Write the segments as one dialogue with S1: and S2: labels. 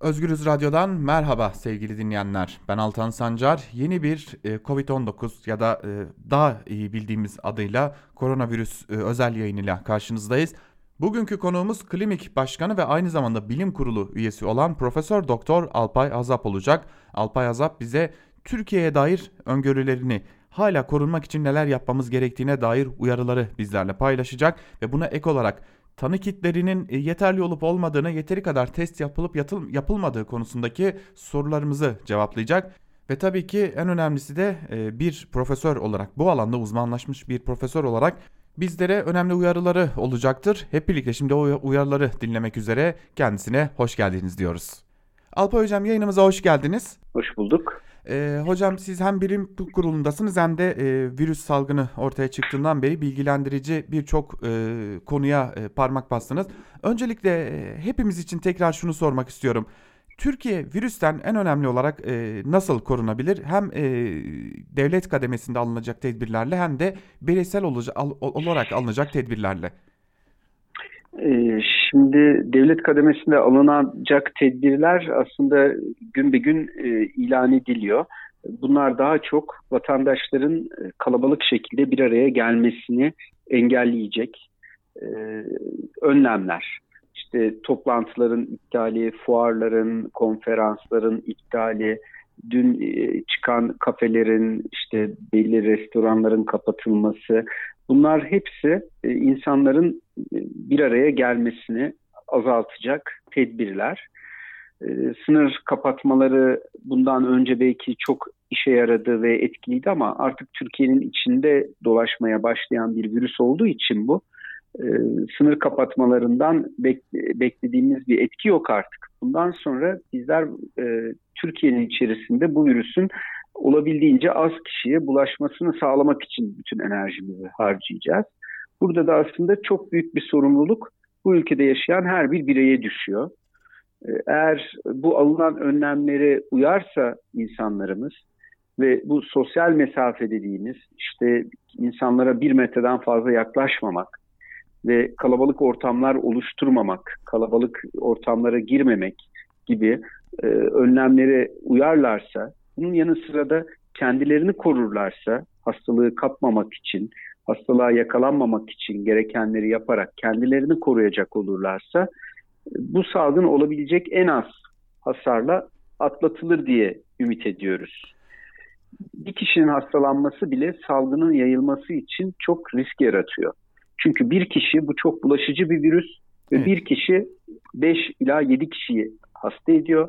S1: Özgürüz Radyo'dan merhaba sevgili dinleyenler. Ben Altan Sancar. Yeni bir e, Covid-19 ya da e, daha iyi bildiğimiz adıyla koronavirüs e, özel yayınıyla karşınızdayız. Bugünkü konuğumuz Klinik Başkanı ve aynı zamanda Bilim Kurulu üyesi olan Profesör Doktor Alpay Azap olacak. Alpay Azap bize Türkiye'ye dair öngörülerini, hala korunmak için neler yapmamız gerektiğine dair uyarıları bizlerle paylaşacak ve buna ek olarak tanı kitlerinin e, yeterli olup olmadığını, yeteri kadar test yapılıp yatıl, yapılmadığı konusundaki sorularımızı cevaplayacak. Ve tabii ki en önemlisi de e, bir profesör olarak, bu alanda uzmanlaşmış bir profesör olarak bizlere önemli uyarıları olacaktır. Hep birlikte şimdi o uyarıları dinlemek üzere kendisine hoş geldiniz diyoruz. Alpay Hocam yayınımıza hoş geldiniz.
S2: Hoş bulduk.
S1: Ee, hocam siz hem bilim kurulundasınız hem de e, virüs salgını ortaya çıktığından beri bilgilendirici birçok e, konuya e, parmak bastınız. Öncelikle e, hepimiz için tekrar şunu sormak istiyorum. Türkiye virüsten en önemli olarak e, nasıl korunabilir? Hem e, devlet kademesinde alınacak tedbirlerle hem de bireysel olarak alınacak tedbirlerle.
S2: Ee, şimdi devlet kademesinde alınacak tedbirler aslında gün be gün e, ilan ediliyor. Bunlar daha çok vatandaşların e, kalabalık şekilde bir araya gelmesini engelleyecek e, önlemler. İşte toplantıların iptali, fuarların, konferansların iptali, dün çıkan kafelerin, işte belli restoranların kapatılması, bunlar hepsi insanların bir araya gelmesini azaltacak tedbirler. Ee, sınır kapatmaları bundan önce belki çok işe yaradı ve etkiliydi ama artık Türkiye'nin içinde dolaşmaya başlayan bir virüs olduğu için bu e, sınır kapatmalarından beklediğimiz bir etki yok artık. Bundan sonra bizler e, Türkiye'nin içerisinde bu virüsün olabildiğince az kişiye bulaşmasını sağlamak için bütün enerjimizi harcayacağız. Burada da aslında çok büyük bir sorumluluk bu ülkede yaşayan her bir bireye düşüyor. Ee, eğer bu alınan önlemlere uyarsa insanlarımız ve bu sosyal mesafe dediğimiz işte insanlara bir metreden fazla yaklaşmamak ve kalabalık ortamlar oluşturmamak, kalabalık ortamlara girmemek gibi e, önlemlere uyarlarsa, bunun yanı sıra da kendilerini korurlarsa hastalığı kapmamak için, hastalığa yakalanmamak için gerekenleri yaparak kendilerini koruyacak olurlarsa bu salgın olabilecek en az hasarla atlatılır diye ümit ediyoruz. Bir kişinin hastalanması bile salgının yayılması için çok risk yaratıyor. Çünkü bir kişi bu çok bulaşıcı bir virüs ve evet. bir kişi 5 ila 7 kişiyi hasta ediyor.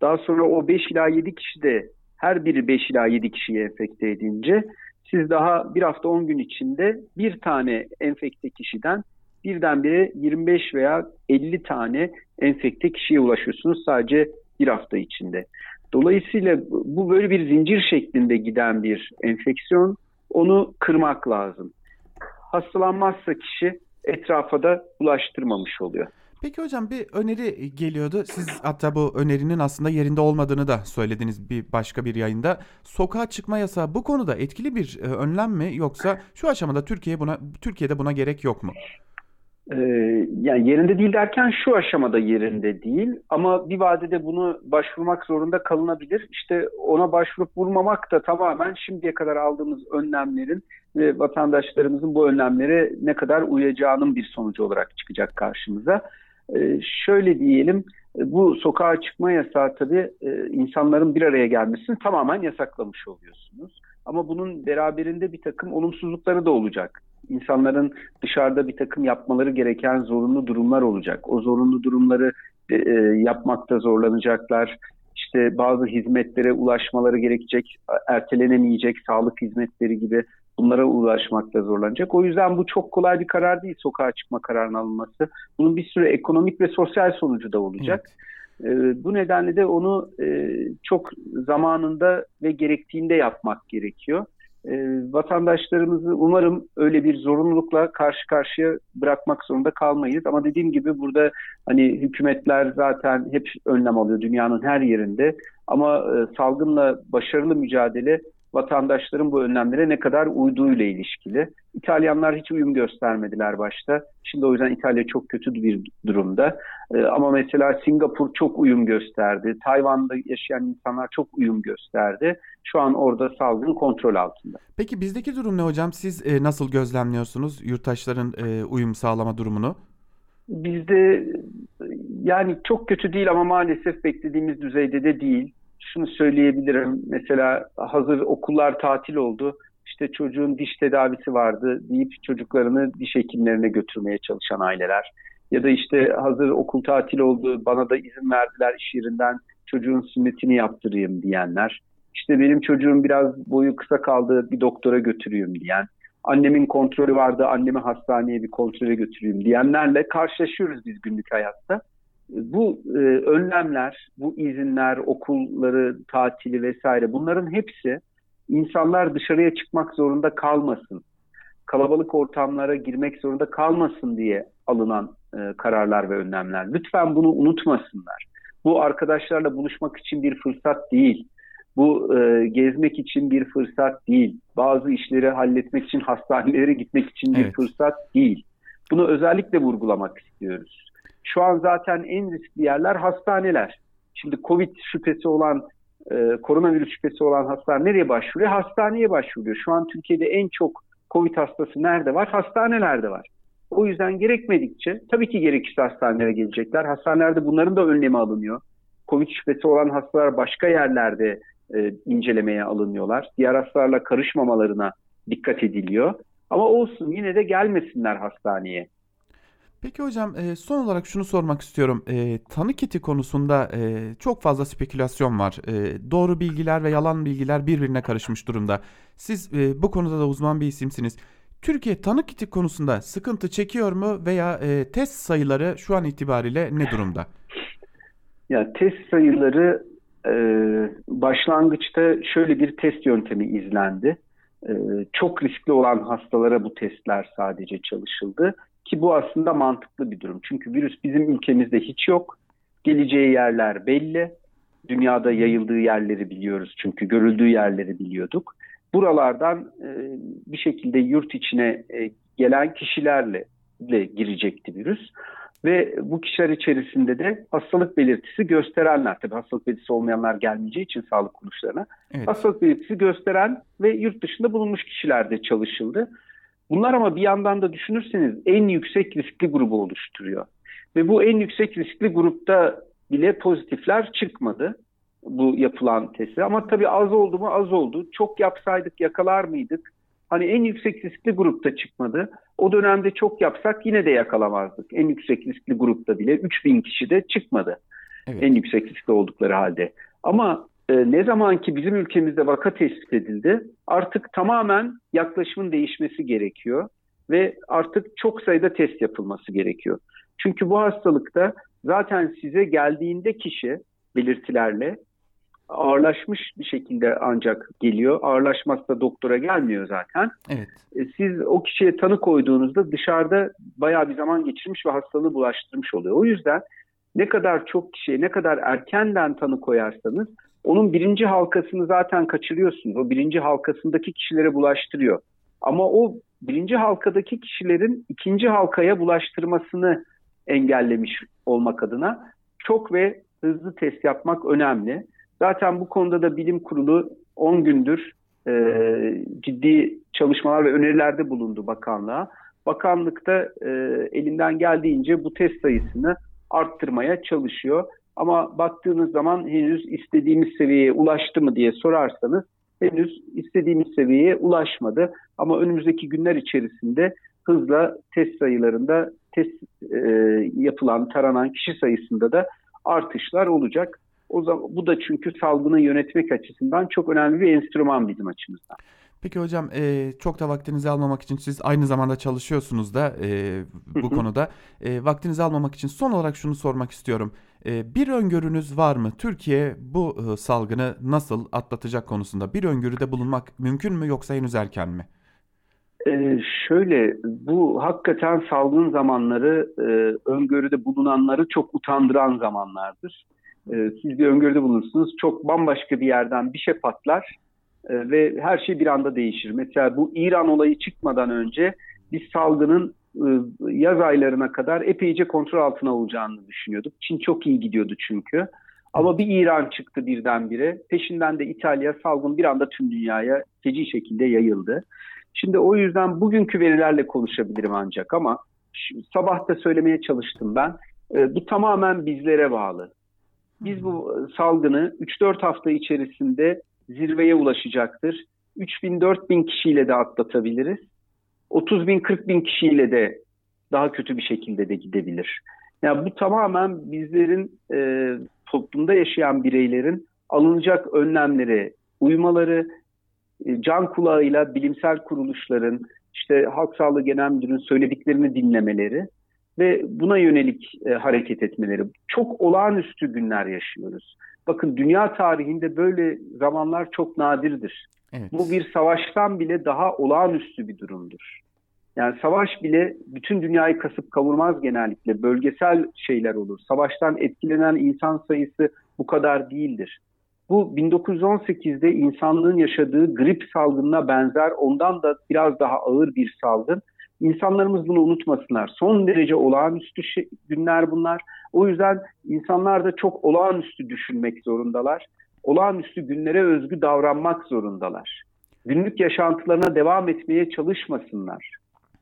S2: Daha sonra o 5 ila 7 kişi de her biri 5 ila 7 kişiyi enfekte edince siz daha bir hafta 10 gün içinde bir tane enfekte kişiden birdenbire 25 veya 50 tane enfekte kişiye ulaşıyorsunuz sadece bir hafta içinde. Dolayısıyla bu böyle bir zincir şeklinde giden bir enfeksiyon. Onu kırmak lazım. Hastalanmazsa kişi etrafa da bulaştırmamış oluyor.
S1: Peki hocam bir öneri geliyordu. Siz hatta bu önerinin aslında yerinde olmadığını da söylediniz bir başka bir yayında. Sokağa çıkma yasağı bu konuda etkili bir e, önlem mi yoksa şu aşamada Türkiye buna Türkiye'de buna gerek yok mu?
S2: Ee, yani yerinde değil derken şu aşamada yerinde değil ama bir vadede bunu başvurmak zorunda kalınabilir. İşte ona başvurup vurmamak da tamamen şimdiye kadar aldığımız önlemlerin ve vatandaşlarımızın bu önlemlere ne kadar uyacağının bir sonucu olarak çıkacak karşımıza. Ee, şöyle diyelim bu sokağa çıkma yasağı tabii e, insanların bir araya gelmesini tamamen yasaklamış oluyorsunuz. Ama bunun beraberinde bir takım olumsuzlukları da olacak. İnsanların dışarıda bir takım yapmaları gereken zorunlu durumlar olacak. O zorunlu durumları e, e yapmakta zorlanacaklar. İşte bazı hizmetlere ulaşmaları gerekecek, ertelenemeyecek sağlık hizmetleri gibi bunlara ulaşmakta zorlanacak. O yüzden bu çok kolay bir karar değil sokağa çıkma kararının alınması. Bunun bir sürü ekonomik ve sosyal sonucu da olacak. Evet. E, bu nedenle de onu e, çok zamanında ve gerektiğinde yapmak gerekiyor. E, vatandaşlarımızı umarım öyle bir zorunlulukla karşı karşıya bırakmak zorunda kalmayız. Ama dediğim gibi burada hani hükümetler zaten hep önlem alıyor dünyanın her yerinde. Ama e, salgınla başarılı mücadele vatandaşların bu önlemlere ne kadar uyduğuyla ilişkili. İtalyanlar hiç uyum göstermediler başta. Şimdi o yüzden İtalya çok kötü bir durumda. Ee, ama mesela Singapur çok uyum gösterdi. Tayvan'da yaşayan insanlar çok uyum gösterdi. Şu an orada salgın kontrol altında.
S1: Peki bizdeki durum ne hocam? Siz e, nasıl gözlemliyorsunuz yurttaşların e, uyum sağlama durumunu?
S2: Bizde yani çok kötü değil ama maalesef beklediğimiz düzeyde de değil şunu söyleyebilirim. Mesela hazır okullar tatil oldu. İşte çocuğun diş tedavisi vardı deyip çocuklarını diş hekimlerine götürmeye çalışan aileler. Ya da işte hazır okul tatil oldu bana da izin verdiler iş yerinden çocuğun sünnetini yaptırayım diyenler. İşte benim çocuğum biraz boyu kısa kaldı bir doktora götüreyim diyen. Annemin kontrolü vardı annemi hastaneye bir kontrole götüreyim diyenlerle karşılaşıyoruz biz günlük hayatta bu e, önlemler, bu izinler, okulları, tatili vesaire bunların hepsi insanlar dışarıya çıkmak zorunda kalmasın, kalabalık ortamlara girmek zorunda kalmasın diye alınan e, kararlar ve önlemler. Lütfen bunu unutmasınlar. Bu arkadaşlarla buluşmak için bir fırsat değil. Bu e, gezmek için bir fırsat değil. Bazı işleri halletmek için hastanelere gitmek için bir evet. fırsat değil. Bunu özellikle vurgulamak istiyoruz. Şu an zaten en riskli yerler hastaneler. Şimdi Covid şüphesi olan, e, koronavirüs şüphesi olan hastalar nereye başvuruyor? Hastaneye başvuruyor. Şu an Türkiye'de en çok Covid hastası nerede var? Hastanelerde var. O yüzden gerekmedikçe tabii ki gerekirse hastanelere gelecekler. Hastanelerde bunların da önlemi alınıyor. Covid şüphesi olan hastalar başka yerlerde e, incelemeye alınıyorlar. Diğer hastalarla karışmamalarına dikkat ediliyor. Ama olsun yine de gelmesinler hastaneye.
S1: Peki hocam son olarak şunu sormak istiyorum. E, tanı kiti konusunda çok fazla spekülasyon var. Doğru bilgiler ve yalan bilgiler birbirine karışmış durumda. Siz bu konuda da uzman bir isimsiniz. Türkiye tanı kiti konusunda sıkıntı çekiyor mu veya test sayıları şu an itibariyle ne durumda?
S2: Ya test sayıları başlangıçta şöyle bir test yöntemi izlendi. Çok riskli olan hastalara bu testler sadece çalışıldı ki bu aslında mantıklı bir durum. Çünkü virüs bizim ülkemizde hiç yok. Geleceği yerler belli. Dünyada yayıldığı yerleri biliyoruz çünkü görüldüğü yerleri biliyorduk. Buralardan e, bir şekilde yurt içine e, gelen kişilerle de girecekti virüs. Ve bu kişiler içerisinde de hastalık belirtisi gösterenler, tabii hastalık belirtisi olmayanlar gelmeyeceği için sağlık kuruluşlarına, evet. hastalık belirtisi gösteren ve yurt dışında bulunmuş kişilerde çalışıldı. Bunlar ama bir yandan da düşünürseniz en yüksek riskli grubu oluşturuyor. Ve bu en yüksek riskli grupta bile pozitifler çıkmadı bu yapılan testi. Ama tabii az oldu mu az oldu. Çok yapsaydık yakalar mıydık? Hani en yüksek riskli grupta çıkmadı. O dönemde çok yapsak yine de yakalamazdık. En yüksek riskli grupta bile 3000 kişi de çıkmadı. Evet. En yüksek riskli oldukları halde. Ama e, ne zaman ki bizim ülkemizde vaka tespit edildi artık tamamen yaklaşımın değişmesi gerekiyor ve artık çok sayıda test yapılması gerekiyor. Çünkü bu hastalıkta zaten size geldiğinde kişi belirtilerle ağırlaşmış bir şekilde ancak geliyor. Ağırlaşmazsa doktora gelmiyor zaten. Evet. E, siz o kişiye tanı koyduğunuzda dışarıda bayağı bir zaman geçirmiş ve hastalığı bulaştırmış oluyor. O yüzden ne kadar çok kişiye ne kadar erkenden tanı koyarsanız onun birinci halkasını zaten kaçırıyorsunuz. O birinci halkasındaki kişilere bulaştırıyor. Ama o birinci halkadaki kişilerin ikinci halkaya bulaştırmasını engellemiş olmak adına çok ve hızlı test yapmak önemli. Zaten bu konuda da bilim kurulu 10 gündür e, ciddi çalışmalar ve önerilerde bulundu bakanlığa. Bakanlık da e, elinden geldiğince bu test sayısını arttırmaya çalışıyor. Ama baktığınız zaman henüz istediğimiz seviyeye ulaştı mı diye sorarsanız henüz istediğimiz seviyeye ulaşmadı. Ama önümüzdeki günler içerisinde hızla test sayılarında test e, yapılan, taranan kişi sayısında da artışlar olacak. O zaman bu da çünkü salgını yönetmek açısından çok önemli bir enstrüman bizim açımızdan.
S1: Peki hocam e, çok da vaktinizi almamak için siz aynı zamanda çalışıyorsunuz da e, bu konuda. E, vaktinizi almamak için son olarak şunu sormak istiyorum. E, bir öngörünüz var mı? Türkiye bu e, salgını nasıl atlatacak konusunda bir öngörüde bulunmak mümkün mü yoksa henüz erken mi?
S2: Ee, şöyle bu hakikaten salgın zamanları e, öngörüde bulunanları çok utandıran zamanlardır. E, siz bir öngörüde bulunursunuz çok bambaşka bir yerden bir şey patlar e, ve her şey bir anda değişir. Mesela bu İran olayı çıkmadan önce biz salgının yaz aylarına kadar epeyce kontrol altına olacağını düşünüyorduk. Çin çok iyi gidiyordu çünkü. Ama bir İran çıktı birdenbire. Peşinden de İtalya salgın bir anda tüm dünyaya feci şekilde yayıldı. Şimdi o yüzden bugünkü verilerle konuşabilirim ancak ama sabah da söylemeye çalıştım ben. E, bu tamamen bizlere bağlı. Biz bu salgını 3-4 hafta içerisinde zirveye ulaşacaktır. 3 bin 4 bin kişiyle de atlatabiliriz. 30 bin 40 bin kişiyle de daha kötü bir şekilde de gidebilir. Yani bu tamamen bizlerin e, toplumda yaşayan bireylerin alınacak önlemlere uymaları, e, can kulağıyla bilimsel kuruluşların, işte Halk Sağlığı Genel Müdürü'nün söylediklerini dinlemeleri ve buna yönelik e, hareket etmeleri. Çok olağanüstü günler yaşıyoruz. Bakın dünya tarihinde böyle zamanlar çok nadirdir. Evet. Bu bir savaştan bile daha olağanüstü bir durumdur. Yani savaş bile bütün dünyayı kasıp kavurmaz genellikle. Bölgesel şeyler olur. Savaştan etkilenen insan sayısı bu kadar değildir. Bu 1918'de insanlığın yaşadığı grip salgınına benzer ondan da biraz daha ağır bir salgın. İnsanlarımız bunu unutmasınlar. Son derece olağanüstü şey, günler bunlar. O yüzden insanlar da çok olağanüstü düşünmek zorundalar. Olağanüstü günlere özgü davranmak zorundalar. Günlük yaşantılarına devam etmeye çalışmasınlar.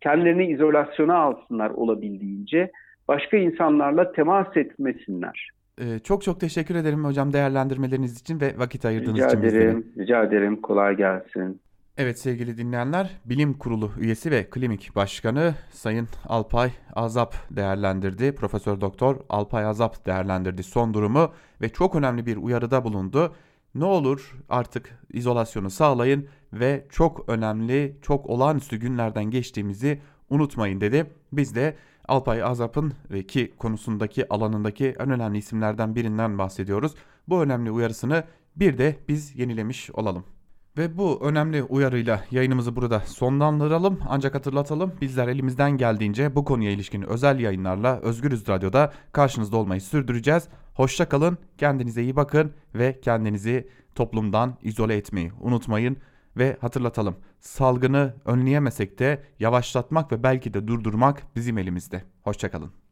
S2: Kendilerini izolasyona alsınlar olabildiğince. Başka insanlarla temas etmesinler.
S1: Ee, çok çok teşekkür ederim hocam değerlendirmeleriniz için ve vakit ayırdığınız
S2: rica
S1: için
S2: ederim, bizlere. Rica ederim. Kolay gelsin.
S1: Evet sevgili dinleyenler, Bilim Kurulu üyesi ve klinik başkanı Sayın Alpay Azap değerlendirdi. Profesör Doktor Alpay Azap değerlendirdi son durumu ve çok önemli bir uyarıda bulundu. Ne olur artık izolasyonu sağlayın ve çok önemli, çok olağanüstü günlerden geçtiğimizi unutmayın dedi. Biz de Alpay Azap'ın ki konusundaki alanındaki en önemli isimlerden birinden bahsediyoruz. Bu önemli uyarısını bir de biz yenilemiş olalım. Ve bu önemli uyarıyla yayınımızı burada sonlandıralım. Ancak hatırlatalım bizler elimizden geldiğince bu konuya ilişkin özel yayınlarla Özgürüz Radyo'da karşınızda olmayı sürdüreceğiz. Hoşça kalın, kendinize iyi bakın ve kendinizi toplumdan izole etmeyi unutmayın. Ve hatırlatalım salgını önleyemesek de yavaşlatmak ve belki de durdurmak bizim elimizde. Hoşçakalın.